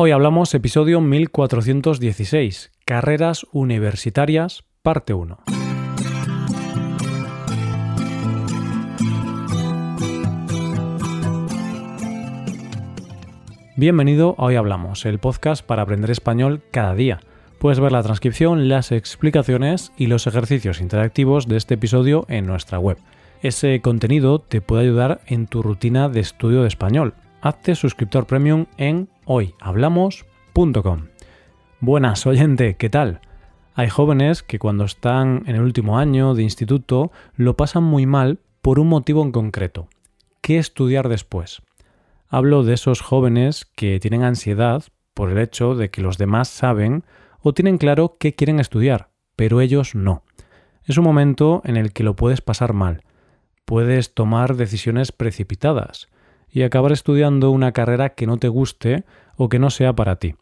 Hoy hablamos episodio 1416, Carreras Universitarias, parte 1. Bienvenido a Hoy Hablamos, el podcast para aprender español cada día. Puedes ver la transcripción, las explicaciones y los ejercicios interactivos de este episodio en nuestra web. Ese contenido te puede ayudar en tu rutina de estudio de español. Hazte suscriptor premium en hoyhablamos.com. Buenas, oyente, ¿qué tal? Hay jóvenes que cuando están en el último año de instituto lo pasan muy mal por un motivo en concreto. ¿Qué estudiar después? Hablo de esos jóvenes que tienen ansiedad por el hecho de que los demás saben o tienen claro qué quieren estudiar, pero ellos no. Es un momento en el que lo puedes pasar mal. Puedes tomar decisiones precipitadas y acabar estudiando una carrera que no te guste o que no sea para ti.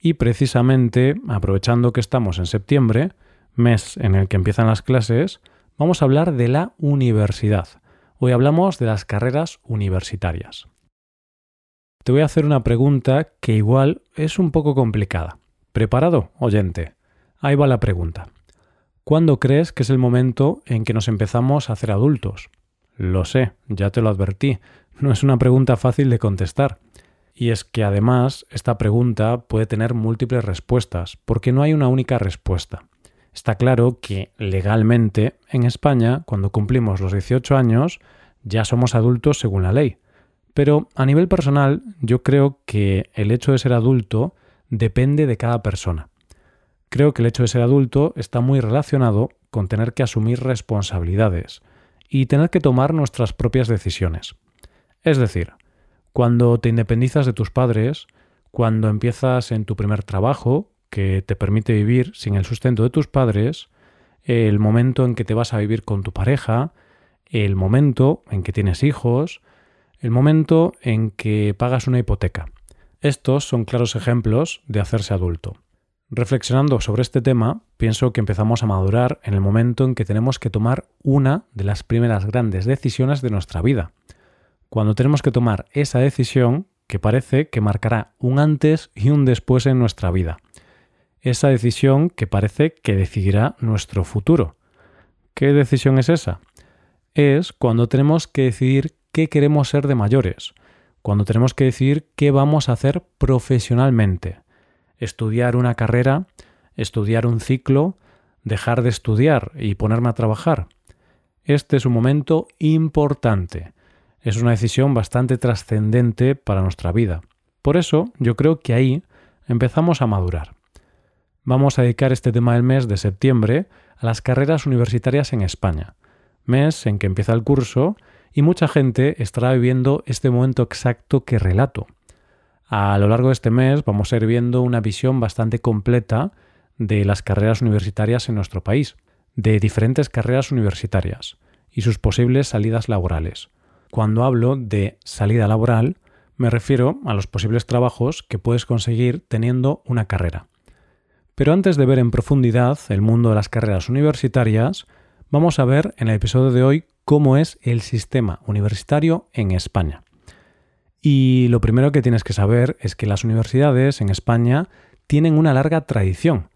Y precisamente, aprovechando que estamos en septiembre, mes en el que empiezan las clases, vamos a hablar de la universidad. Hoy hablamos de las carreras universitarias. Te voy a hacer una pregunta que igual es un poco complicada. ¿Preparado, oyente? Ahí va la pregunta. ¿Cuándo crees que es el momento en que nos empezamos a hacer adultos? Lo sé, ya te lo advertí, no es una pregunta fácil de contestar. Y es que además esta pregunta puede tener múltiples respuestas, porque no hay una única respuesta. Está claro que legalmente en España, cuando cumplimos los 18 años, ya somos adultos según la ley. Pero a nivel personal, yo creo que el hecho de ser adulto depende de cada persona. Creo que el hecho de ser adulto está muy relacionado con tener que asumir responsabilidades y tener que tomar nuestras propias decisiones. Es decir, cuando te independizas de tus padres, cuando empiezas en tu primer trabajo, que te permite vivir sin el sustento de tus padres, el momento en que te vas a vivir con tu pareja, el momento en que tienes hijos, el momento en que pagas una hipoteca. Estos son claros ejemplos de hacerse adulto. Reflexionando sobre este tema, pienso que empezamos a madurar en el momento en que tenemos que tomar una de las primeras grandes decisiones de nuestra vida, cuando tenemos que tomar esa decisión que parece que marcará un antes y un después en nuestra vida. Esa decisión que parece que decidirá nuestro futuro. ¿Qué decisión es esa? Es cuando tenemos que decidir qué queremos ser de mayores, cuando tenemos que decidir qué vamos a hacer profesionalmente. Estudiar una carrera, estudiar un ciclo, dejar de estudiar y ponerme a trabajar. Este es un momento importante es una decisión bastante trascendente para nuestra vida. Por eso yo creo que ahí empezamos a madurar. Vamos a dedicar este tema del mes de septiembre a las carreras universitarias en España, mes en que empieza el curso y mucha gente estará viviendo este momento exacto que relato. A lo largo de este mes vamos a ir viendo una visión bastante completa de las carreras universitarias en nuestro país, de diferentes carreras universitarias y sus posibles salidas laborales. Cuando hablo de salida laboral, me refiero a los posibles trabajos que puedes conseguir teniendo una carrera. Pero antes de ver en profundidad el mundo de las carreras universitarias, vamos a ver en el episodio de hoy cómo es el sistema universitario en España. Y lo primero que tienes que saber es que las universidades en España tienen una larga tradición,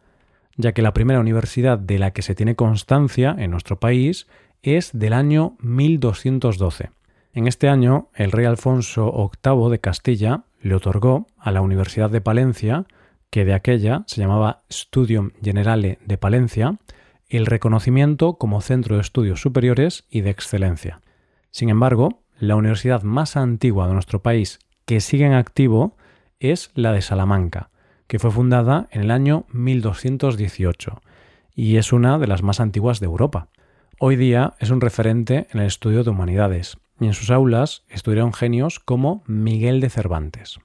ya que la primera universidad de la que se tiene constancia en nuestro país es del año 1212. En este año, el rey Alfonso VIII de Castilla le otorgó a la Universidad de Palencia, que de aquella se llamaba Studium Generale de Palencia, el reconocimiento como centro de estudios superiores y de excelencia. Sin embargo, la universidad más antigua de nuestro país que sigue en activo es la de Salamanca, que fue fundada en el año 1218 y es una de las más antiguas de Europa. Hoy día es un referente en el estudio de humanidades y en sus aulas estudiaron genios como Miguel de Cervantes.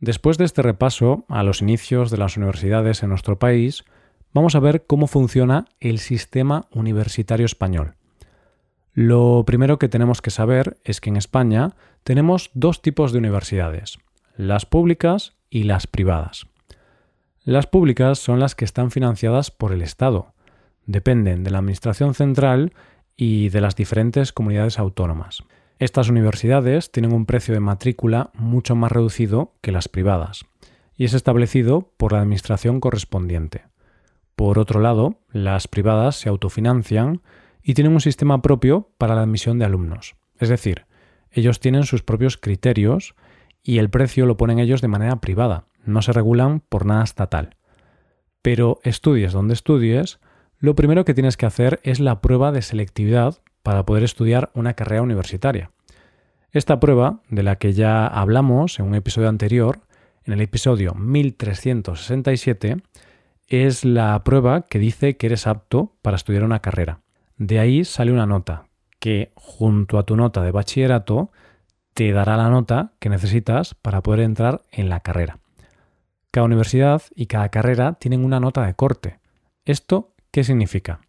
Después de este repaso a los inicios de las universidades en nuestro país, vamos a ver cómo funciona el sistema universitario español. Lo primero que tenemos que saber es que en España tenemos dos tipos de universidades, las públicas y las privadas. Las públicas son las que están financiadas por el Estado, dependen de la Administración Central y de las diferentes comunidades autónomas. Estas universidades tienen un precio de matrícula mucho más reducido que las privadas, y es establecido por la administración correspondiente. Por otro lado, las privadas se autofinancian y tienen un sistema propio para la admisión de alumnos. Es decir, ellos tienen sus propios criterios y el precio lo ponen ellos de manera privada, no se regulan por nada estatal. Pero estudies donde estudies, lo primero que tienes que hacer es la prueba de selectividad para poder estudiar una carrera universitaria. Esta prueba, de la que ya hablamos en un episodio anterior, en el episodio 1367, es la prueba que dice que eres apto para estudiar una carrera. De ahí sale una nota que, junto a tu nota de bachillerato, te dará la nota que necesitas para poder entrar en la carrera. Cada universidad y cada carrera tienen una nota de corte. ¿Esto qué significa?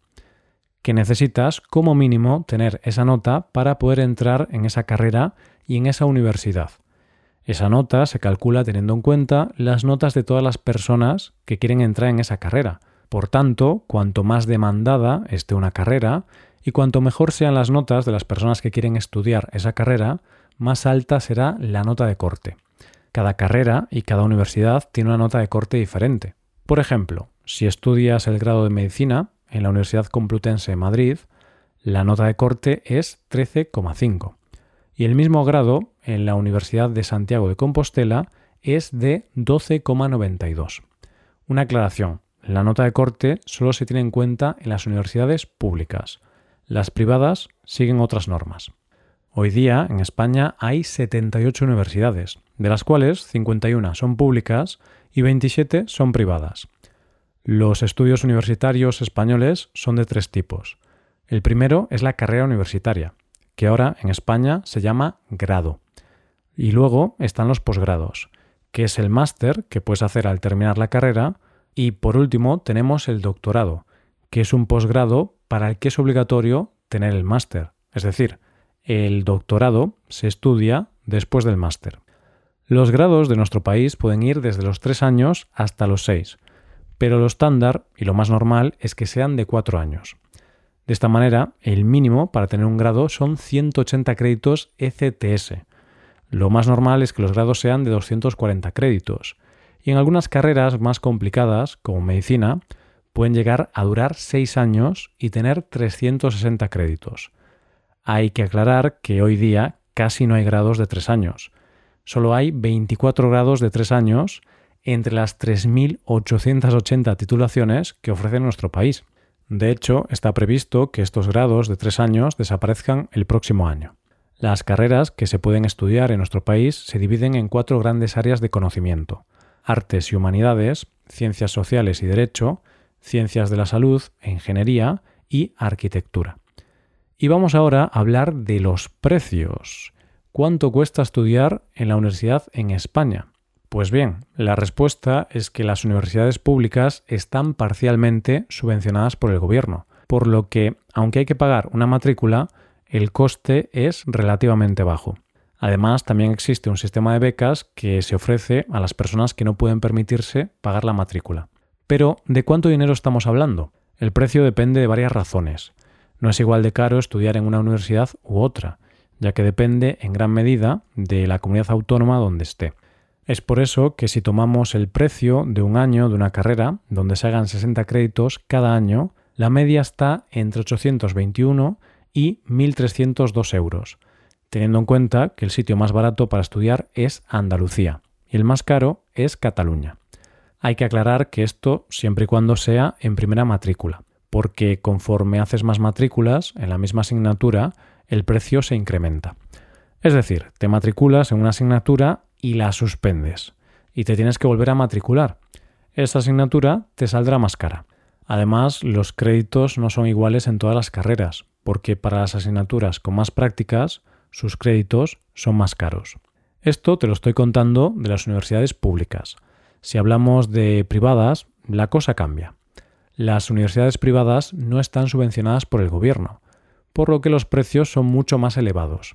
Que necesitas como mínimo tener esa nota para poder entrar en esa carrera y en esa universidad. Esa nota se calcula teniendo en cuenta las notas de todas las personas que quieren entrar en esa carrera. Por tanto, cuanto más demandada esté una carrera y cuanto mejor sean las notas de las personas que quieren estudiar esa carrera, más alta será la nota de corte. Cada carrera y cada universidad tiene una nota de corte diferente. Por ejemplo, si estudias el grado de medicina en la Universidad Complutense de Madrid, la nota de corte es 13,5. Y el mismo grado en la Universidad de Santiago de Compostela es de 12,92. Una aclaración, la nota de corte solo se tiene en cuenta en las universidades públicas. Las privadas siguen otras normas. Hoy día en España hay 78 universidades, de las cuales 51 son públicas y 27 son privadas. Los estudios universitarios españoles son de tres tipos. El primero es la carrera universitaria, que ahora en España se llama grado. Y luego están los posgrados, que es el máster que puedes hacer al terminar la carrera. Y por último tenemos el doctorado, que es un posgrado para el que es obligatorio tener el máster. Es decir, el doctorado se estudia después del máster. Los grados de nuestro país pueden ir desde los tres años hasta los seis, pero lo estándar y lo más normal es que sean de cuatro años. De esta manera, el mínimo para tener un grado son 180 créditos ECTS. Lo más normal es que los grados sean de 240 créditos. Y en algunas carreras más complicadas, como medicina, pueden llegar a durar seis años y tener 360 créditos. Hay que aclarar que hoy día casi no hay grados de tres años. Solo hay 24 grados de tres años entre las 3.880 titulaciones que ofrece nuestro país. De hecho, está previsto que estos grados de tres años desaparezcan el próximo año. Las carreras que se pueden estudiar en nuestro país se dividen en cuatro grandes áreas de conocimiento. Artes y humanidades, ciencias sociales y derecho, ciencias de la salud ingeniería y arquitectura. Y vamos ahora a hablar de los precios. ¿Cuánto cuesta estudiar en la universidad en España? Pues bien, la respuesta es que las universidades públicas están parcialmente subvencionadas por el gobierno, por lo que, aunque hay que pagar una matrícula, el coste es relativamente bajo. Además, también existe un sistema de becas que se ofrece a las personas que no pueden permitirse pagar la matrícula. Pero, ¿de cuánto dinero estamos hablando? El precio depende de varias razones. No es igual de caro estudiar en una universidad u otra, ya que depende en gran medida de la comunidad autónoma donde esté. Es por eso que si tomamos el precio de un año de una carrera, donde se hagan 60 créditos cada año, la media está entre 821 y 1.302 euros, teniendo en cuenta que el sitio más barato para estudiar es Andalucía y el más caro es Cataluña. Hay que aclarar que esto siempre y cuando sea en primera matrícula porque conforme haces más matrículas en la misma asignatura, el precio se incrementa. Es decir, te matriculas en una asignatura y la suspendes, y te tienes que volver a matricular. Esa asignatura te saldrá más cara. Además, los créditos no son iguales en todas las carreras, porque para las asignaturas con más prácticas, sus créditos son más caros. Esto te lo estoy contando de las universidades públicas. Si hablamos de privadas, la cosa cambia las universidades privadas no están subvencionadas por el gobierno, por lo que los precios son mucho más elevados.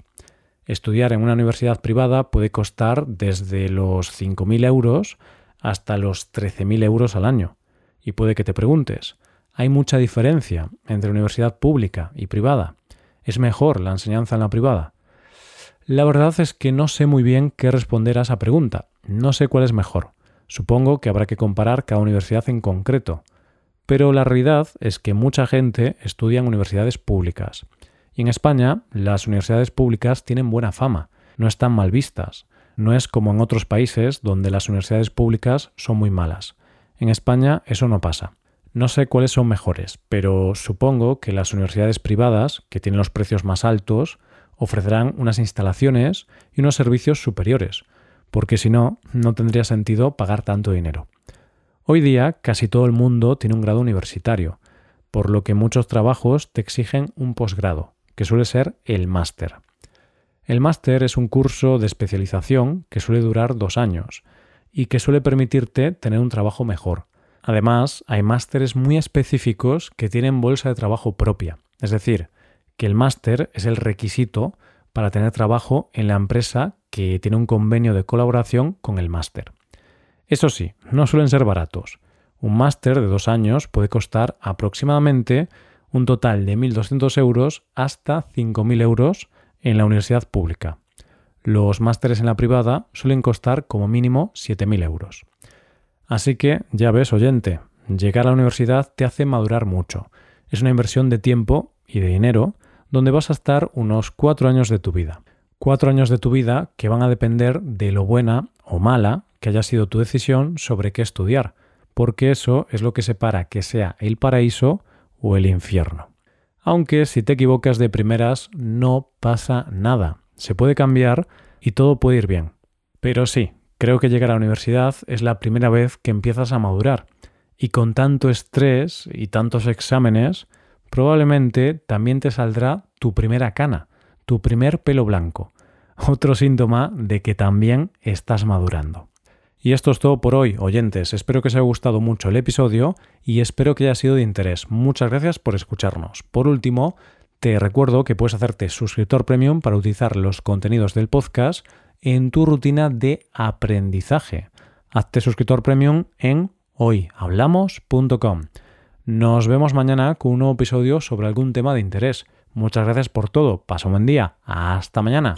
Estudiar en una universidad privada puede costar desde los 5.000 euros hasta los 13.000 euros al año. Y puede que te preguntes, ¿hay mucha diferencia entre universidad pública y privada? ¿Es mejor la enseñanza en la privada? La verdad es que no sé muy bien qué responder a esa pregunta. No sé cuál es mejor. Supongo que habrá que comparar cada universidad en concreto, pero la realidad es que mucha gente estudia en universidades públicas. En España las universidades públicas tienen buena fama, no están mal vistas. No es como en otros países donde las universidades públicas son muy malas. En España eso no pasa. No sé cuáles son mejores, pero supongo que las universidades privadas, que tienen los precios más altos, ofrecerán unas instalaciones y unos servicios superiores, porque si no, no tendría sentido pagar tanto dinero. Hoy día casi todo el mundo tiene un grado universitario, por lo que muchos trabajos te exigen un posgrado, que suele ser el máster. El máster es un curso de especialización que suele durar dos años y que suele permitirte tener un trabajo mejor. Además, hay másteres muy específicos que tienen bolsa de trabajo propia, es decir, que el máster es el requisito para tener trabajo en la empresa que tiene un convenio de colaboración con el máster. Eso sí, no suelen ser baratos. Un máster de dos años puede costar aproximadamente un total de 1.200 euros hasta 5.000 euros en la universidad pública. Los másteres en la privada suelen costar como mínimo 7.000 euros. Así que, ya ves, oyente, llegar a la universidad te hace madurar mucho. Es una inversión de tiempo y de dinero donde vas a estar unos cuatro años de tu vida. Cuatro años de tu vida que van a depender de lo buena o mala que haya sido tu decisión sobre qué estudiar, porque eso es lo que separa que sea el paraíso o el infierno. Aunque si te equivocas de primeras no pasa nada, se puede cambiar y todo puede ir bien. Pero sí, creo que llegar a la universidad es la primera vez que empiezas a madurar, y con tanto estrés y tantos exámenes, probablemente también te saldrá tu primera cana, tu primer pelo blanco, otro síntoma de que también estás madurando. Y esto es todo por hoy, oyentes. Espero que os haya gustado mucho el episodio y espero que haya sido de interés. Muchas gracias por escucharnos. Por último, te recuerdo que puedes hacerte suscriptor premium para utilizar los contenidos del podcast en tu rutina de aprendizaje. Hazte suscriptor premium en hoyhablamos.com. Nos vemos mañana con un nuevo episodio sobre algún tema de interés. Muchas gracias por todo. Pasa un buen día. Hasta mañana.